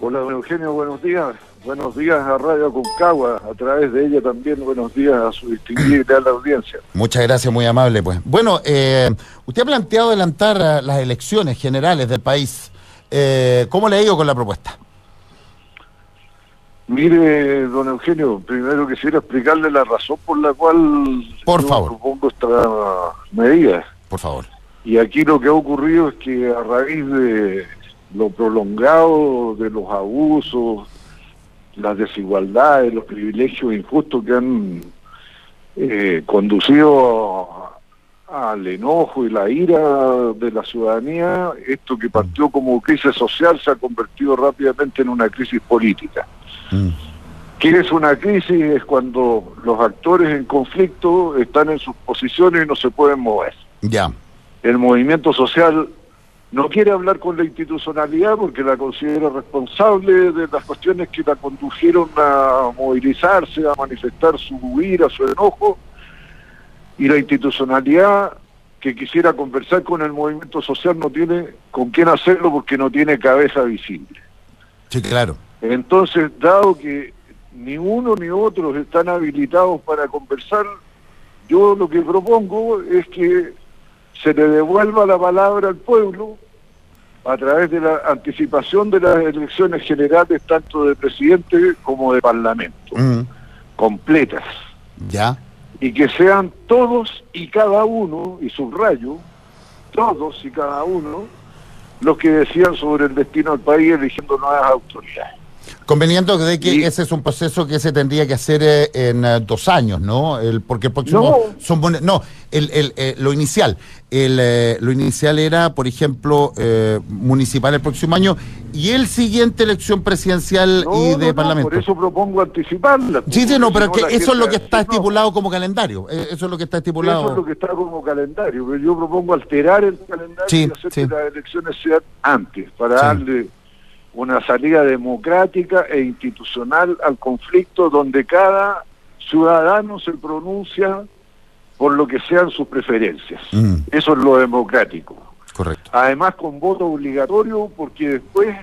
Hola, don Eugenio, buenos días. Buenos días a Radio Aconcagua, a través de ella también buenos días a su distinguida la audiencia. Muchas gracias, muy amable. Pues bueno, eh, usted ha planteado adelantar eh, las elecciones generales del país. Eh, ¿Cómo le ha ido con la propuesta? Mire, don Eugenio, primero quisiera explicarle la razón por la cual por yo favor. propongo esta medida. Por favor. Y aquí lo que ha ocurrido es que a raíz de lo prolongado de los abusos, las desigualdades, los privilegios injustos que han eh, conducido al enojo y la ira de la ciudadanía, esto que partió como crisis social se ha convertido rápidamente en una crisis política. Mm. ¿Qué es una crisis? Es cuando los actores en conflicto están en sus posiciones y no se pueden mover Ya. el movimiento social no quiere hablar con la institucionalidad porque la considera responsable de las cuestiones que la condujeron a movilizarse, a manifestar su ira, su enojo, y la institucionalidad que quisiera conversar con el movimiento social no tiene con quién hacerlo porque no tiene cabeza visible. Sí, claro. Entonces, dado que ni uno ni otros están habilitados para conversar, yo lo que propongo es que se le devuelva la palabra al pueblo a través de la anticipación de las elecciones generales, tanto de presidente como de parlamento, Mm. completas, Ya. y que sean todos y cada uno, y subrayo, todos y cada uno, los que decían sobre el destino del país eligiendo nuevas autoridades. Conveniendo de que Y- ese es un proceso que se tendría que hacer eh, en eh, dos años, ¿no? El, porque el próximo No. son no, el, el, eh, lo inicial, el, lo inicial era, por ejemplo, eh, municipal el próximo año y el siguiente elección presidencial No, y de no, parlamento. por eso propongo anticiparla. Sí, sí, no, pero que eso es lo que está estipulado como calendario. Eso es lo que está estipulado. Eso es lo que está como calendario, pero yo propongo alterar el calendario Sí, y hacer sí. que las elecciones sean antes, para Sí. darle una salida democrática e institucional al conflicto donde cada ciudadano se pronuncia por lo que sean sus preferencias. Mm, Eso es lo democrático. correcto. Además con voto obligatorio porque después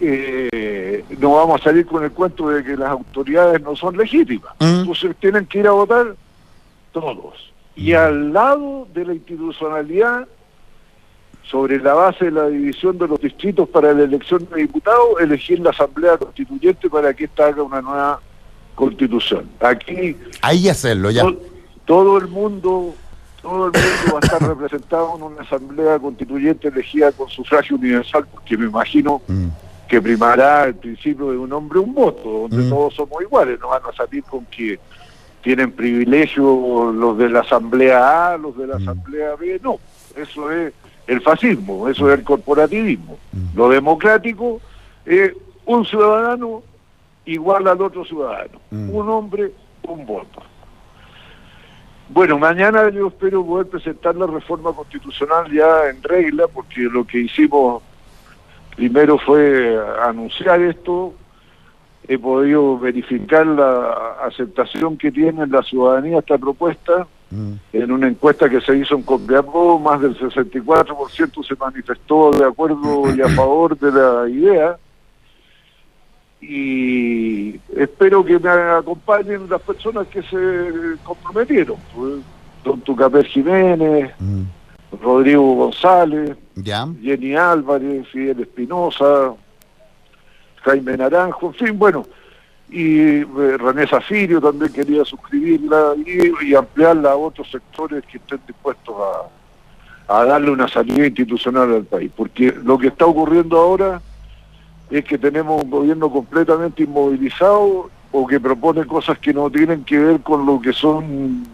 eh, no vamos a salir con el cuento de que las autoridades no son legítimas. Mm. Entonces tienen que ir a votar todos. Y al lado de la institucionalidad, sobre la base de la división de los distritos para la elección de diputados, elegir la Asamblea Constituyente para que ésta haga una nueva constitución. Aquí Ahí hacerlo, ya. to- todo el mundo todo el mundo va a estar representado en una asamblea constituyente elegida con sufragio universal porque me imagino Mm, que primará el principio de un hombre un voto donde Mm. todos somos iguales no van a salir con que tienen privilegio los de la asamblea A los de la Mm. asamblea B no eso es el fascismo eso es el corporativismo. Mm. lo democrático es un ciudadano igual al otro ciudadano. Mm. un hombre un voto. Bueno, mañana yo espero poder presentar la reforma constitucional ya en regla, porque lo que hicimos primero fue anunciar esto, he podido verificar la aceptación que tiene en la ciudadanía esta propuesta, mm, en una encuesta que se hizo en Copiapó, más del 64% se manifestó de acuerdo y a favor de la idea, y espero que me acompañen las personas que se comprometieron, pues, don Tucapel Jiménez, mm. Rodrigo González, Ya. Jenny Álvarez, Fidel Espinosa, Jaime Naranjo, en fin, bueno, y eh, René Zafirio también quería suscribirla y, ampliarla a otros sectores que estén dispuestos a, a darle una salida institucional al país, porque lo que está ocurriendo ahora es que tenemos un gobierno completamente inmovilizado o que propone cosas que no tienen que ver con lo que son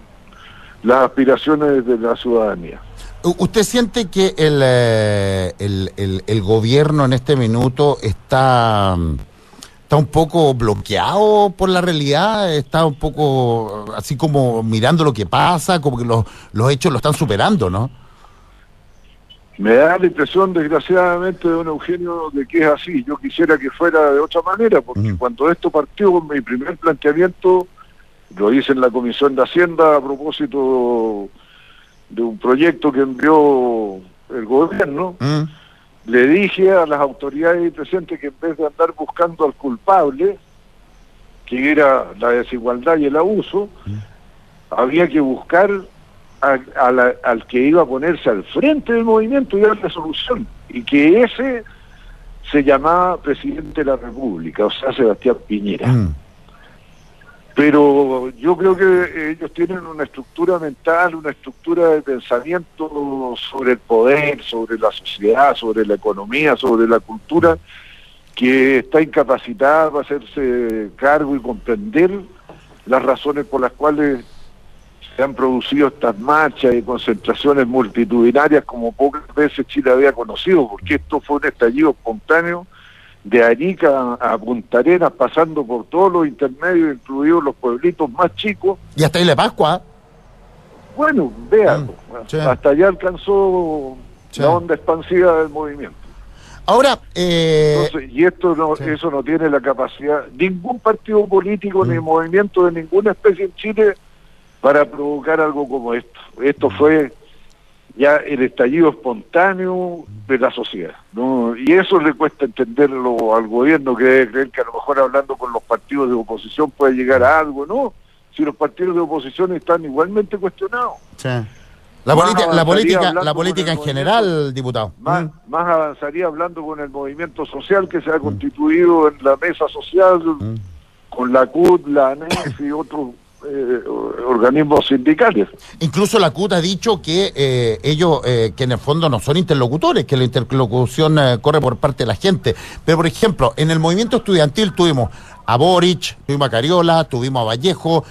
las aspiraciones de la ciudadanía. ¿Usted siente que el, eh, el, el- el gobierno en este minuto está, mm, está un poco bloqueado por la realidad? ¿Está un poco así como mirando lo que pasa? Como que los, los hechos lo están superando, ¿no? Me da la impresión, desgraciadamente, don Eugenio, de que es así. Yo quisiera que fuera de otra manera, porque Mm. cuando esto partió con mi primer planteamiento, lo hice en la Comisión de Hacienda a propósito de un proyecto que envió el gobierno, Mm, le dije a las autoridades presentes que en vez de andar buscando al culpable, que era la desigualdad y el abuso, había que buscar al que iba a ponerse al frente del movimiento y darle solución. Y que ese se llamaba presidente de la República, o sea, Sebastián Piñera. Mm. Pero yo creo que ellos tienen una estructura mental, una estructura de pensamiento sobre el poder, sobre la sociedad, sobre la economía, sobre la cultura, que está incapacitada para hacerse cargo y comprender las razones por las cuales se han producido estas marchas y concentraciones multitudinarias como pocas veces Chile había conocido, porque esto fue un estallido espontáneo de Arica a Punta Arenas, pasando por todos los intermedios, incluidos los pueblitos más chicos. Y hasta Isla Pascua. Bueno, vean, mm, hasta allá alcanzó la onda expansiva del movimiento. Ahora, eh... y esto no, eso no tiene la capacidad, ningún partido político ni mm. movimiento de ninguna especie en Chile para provocar algo como esto. Esto fue ya el estallido espontáneo de la sociedad. ¿no? Y eso le cuesta entenderlo al gobierno, que debe creer que a lo mejor hablando con los partidos de oposición puede llegar a algo, ¿no? Si los partidos de oposición están igualmente cuestionados. Sí. La, política, la política, la política en general, diputado. Más, mm. más avanzaría hablando con el movimiento social que se ha mm. constituido en la mesa social, mm. con la CUT, la ANEF y otros eh, organismos sindicales. Incluso la CUT ha dicho que eh, ellos, eh, que en el fondo no son interlocutores, que la interlocución corre por parte de la gente. Pero, por ejemplo, en el movimiento estudiantil tuvimos a Boric, tuvimos a Cariola, tuvimos a Vallejo,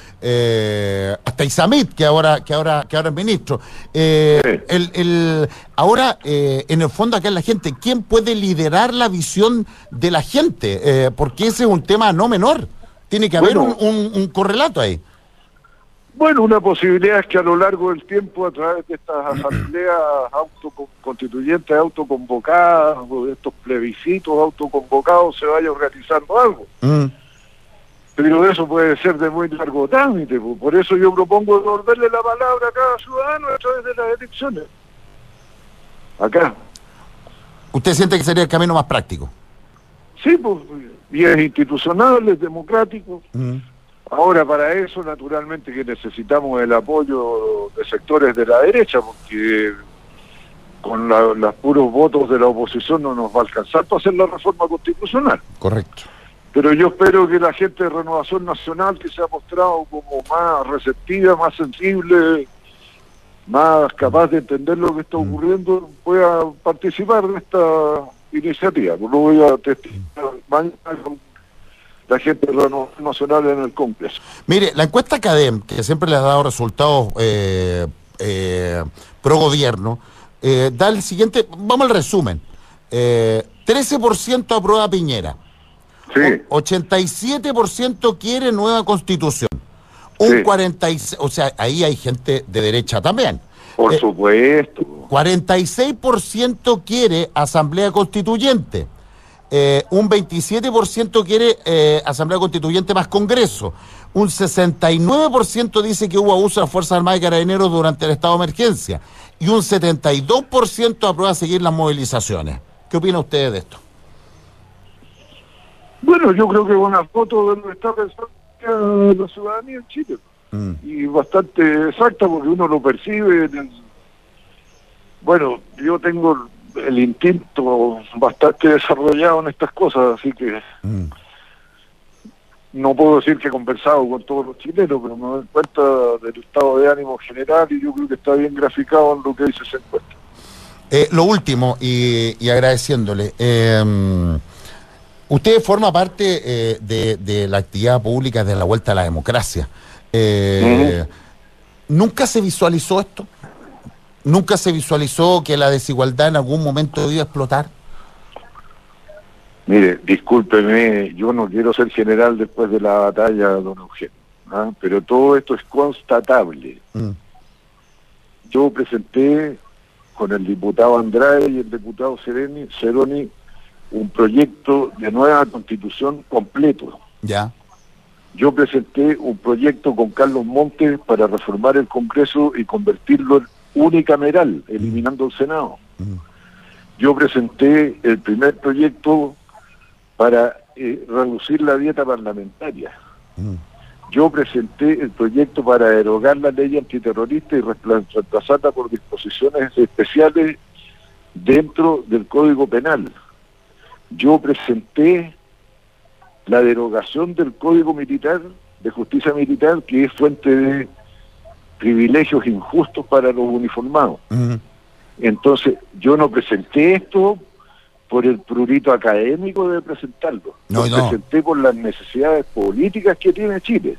hasta Isamit, que ahora, que ahora, que ahora es ministro. el, ahora, en el fondo, acá es la gente. ¿Quién puede liderar la visión de la gente? porque ese es un tema no menor. Tiene que haber un correlato ahí. Bueno, una posibilidad es que a lo largo del tiempo, a través de estas asambleas autoconstituyentes autoconvocadas, o de estos plebiscitos autoconvocados, se vaya organizando algo. Mm. Pero eso puede ser de muy largo trámite, por eso yo propongo devolverle la palabra a cada ciudadano a través de las elecciones. Acá. ¿Usted siente que sería el camino más práctico? Sí, pues, y es institucional, es democrático. Mm. Ahora, para eso, naturalmente, que necesitamos el apoyo de sectores de la derecha, porque con los puros votos de la oposición no nos va a alcanzar para hacer la reforma constitucional. Correcto. Pero yo espero que la gente de Renovación Nacional, que se ha mostrado como más receptiva, más sensible, más capaz de entender lo que está mm. ocurriendo, pueda participar de esta iniciativa. Lo voy a testificar mañana la gente de la nacional en el Congreso. Mire, la encuesta CADEM, que siempre le ha dado resultados eh, eh, pro gobierno, eh, da el siguiente, vamos al resumen. 13% aprueba Piñera. Sí. 87% quiere nueva constitución. Un 46, o sea, ahí hay gente de derecha también. Por supuesto. 46% quiere asamblea constituyente. Eh, un 27% quiere eh, Asamblea Constituyente más Congreso, un 69% dice que hubo abuso de las Fuerzas Armadas y Carabineros durante el estado de emergencia y un 72% aprueba seguir las movilizaciones. ¿Qué opina usted de esto? Bueno, yo creo que es una foto de lo que está pensando la ciudadanía en Chile. Mm. Y bastante exacta porque uno lo percibe. Bueno, yo tengo el instinto bastante desarrollado en estas cosas, así que mm. no puedo decir que he conversado con todos los chilenos, pero me doy cuenta del estado de ánimo general y yo creo que está bien graficado en lo que dice ese encuesta. Eh, lo último, y, agradeciéndole, eh, usted forma parte eh, de, la actividad pública de la vuelta a la democracia. ¿Nunca se visualizó esto? ¿Nunca se visualizó que la desigualdad en algún momento iba a explotar? Mire, discúlpeme, yo no quiero ser general después de la batalla, don Eugenio, ¿ah? pero todo esto es constatable. Mm. Yo presenté con el diputado Andrade y el diputado Sereni, Ceroni un proyecto de nueva constitución completo. Ya. Yo presenté un proyecto con Carlos Montes para reformar el Congreso y convertirlo en unicameral, eliminando el Senado. Yo presenté el primer proyecto para eh, reducir la dieta parlamentaria. Mm. Yo presenté el proyecto para derogar la ley antiterrorista y reemplazarla por disposiciones especiales dentro del Código Penal. Yo presenté la derogación del Código Militar, de Justicia Militar, que es fuente de privilegios injustos para los uniformados. Mm. Entonces, yo no presenté esto por el prurito académico de presentarlo. No, Lo no. presenté por las necesidades políticas que tiene Chile.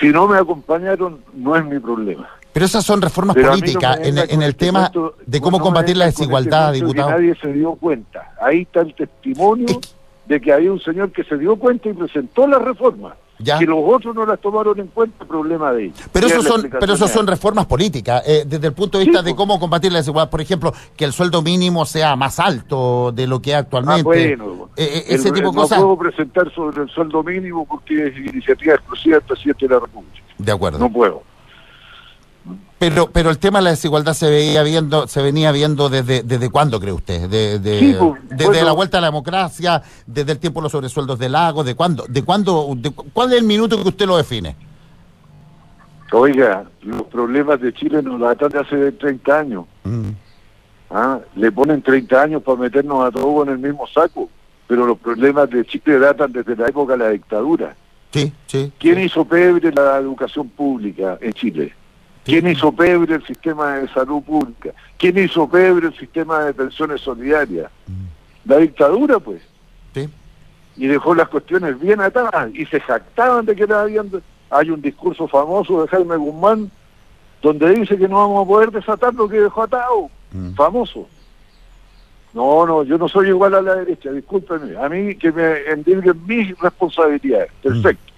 Si no me acompañaron, no es mi problema. Pero esas son reformas Pero no políticas en, el este tema cuento- de cómo combatir la este desigualdad, que diputado. nadie se dio cuenta. Ahí está el testimonio Es que- de que había un señor que se dio cuenta y presentó la reforma. Ya. Que los otros no las tomaron en cuenta, problema de ellos. Pero la son, pero esos es son reformas políticas, eh, desde el punto de vista Sí, de pues. cómo combatir la desigualdad. Por ejemplo, que el sueldo mínimo sea más alto de lo que es Ah, actualmente. bueno. Eh, eh, El- ese tipo de no cosas. puedo presentar sobre el sueldo mínimo porque es iniciativa exclusiva del presidente de la República. De acuerdo. No puedo. Pero, pero el tema de la desigualdad se veía viendo, se venía viendo desde, desde cuándo cree usted, de, de- Sí, pues, desde bueno. la vuelta a la democracia, desde el tiempo de los sobresueldos de Lago, de cuándo, de cuándo, de cuál es el minuto que usted lo define. Oiga, los problemas de Chile nos datan de hace 30 años. Mm. ¿ah? Le ponen 30 años para meternos a todos en el mismo saco. Pero los problemas de Chile datan desde la época de la dictadura. Sí, sí. ¿Quién hizo pebre la educación pública en Chile? ¿Quién hizo pebre el sistema de salud pública? ¿Quién hizo pebre el sistema de pensiones solidarias? La dictadura, pues. Sí. y dejó las cuestiones bien atadas y se jactaban de que la habían... Hay un discurso famoso de Jaime Guzmán donde dice que no vamos a poder desatar lo que dejó atado. Mm. Famoso. No, no, yo no soy igual a la derecha, discúlpeme. A mí que me endilguen mis responsabilidades. Perfecto.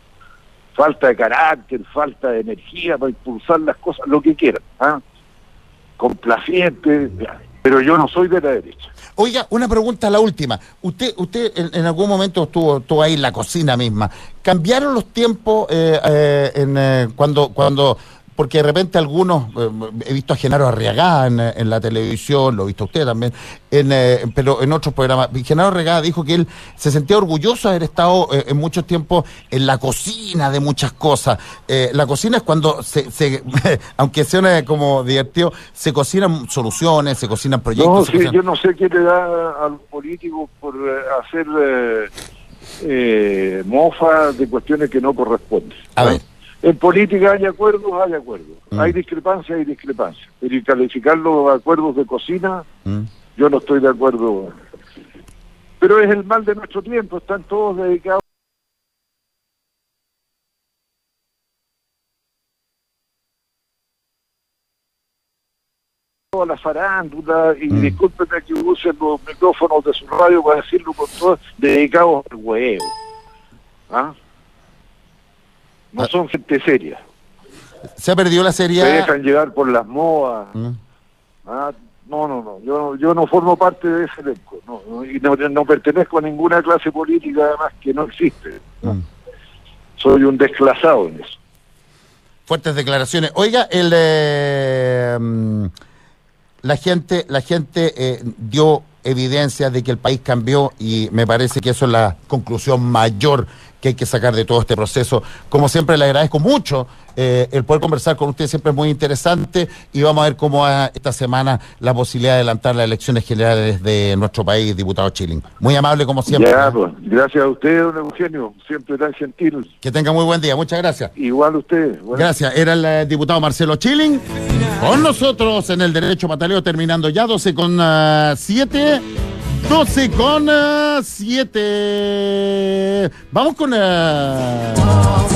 Falta de carácter, falta de energía para impulsar las cosas, lo que quieran. ¿ah? Complaciente, pero yo no soy de la derecha. Oiga, una pregunta, la última. Usted, usted en, en algún momento estuvo, estuvo ahí en la cocina misma. ¿Cambiaron los tiempos eh, eh, en, eh, cuando, cuando, porque de repente algunos, eh, he visto a Genaro Arriagá en, eh, en la televisión, lo he visto usted también, en, eh, pero en otros programas. Genaro Arriagá dijo que él se sentía orgulloso de haber estado eh, en mucho tiempo en la cocina de muchas cosas. Eh, la cocina es cuando se, se aunque sea como divertido, se cocinan soluciones, se cocinan proyectos. No, sí, cocinan- yo no sé qué le da a los políticos por hacer eh, eh, mofa de cuestiones que no corresponden. A ver. En política hay acuerdos, hay acuerdos. Mm. Hay discrepancias, hay discrepancias. Pero y calificar los acuerdos de cocina, Mm. yo no estoy de acuerdo. Pero es el mal de nuestro tiempo, están todos dedicados. a la farándula y Mm. discúlpenme que usen los micrófonos de su radio para decirlo con todo, dedicados al huevo. ¿Ah? No Ah. son gente seria. Se ha perdido la Se seriedad. dejan llevar por las modas. Mm. Ah, no, no, no. Yo, no- yo no formo parte de ese elenco. No, no, y no, no pertenezco a ninguna clase política, además, que no existe. Mm. Soy un desclasado en eso. Fuertes declaraciones. Oiga, el eh, mm, la gente, la gente eh, dio evidencia de que el país cambió y me parece que eso es la conclusión mayor que hay que sacar de todo este proceso. Como siempre, le agradezco mucho eh, el poder conversar con usted, siempre es muy interesante y vamos a ver cómo va esta semana la posibilidad de adelantar las elecciones generales de nuestro país, diputado Chilling. Muy amable como siempre. ya, pues, gracias a usted, don Eugenio, siempre tan gentil. Que tenga muy buen día. Muchas gracias. Igual usted. Bueno. Gracias. Era el eh, diputado Marcelo Chilling con nosotros en el Derecho Pataleo, terminando ya 12 con 7. 12 con 7. Vamos con. eh,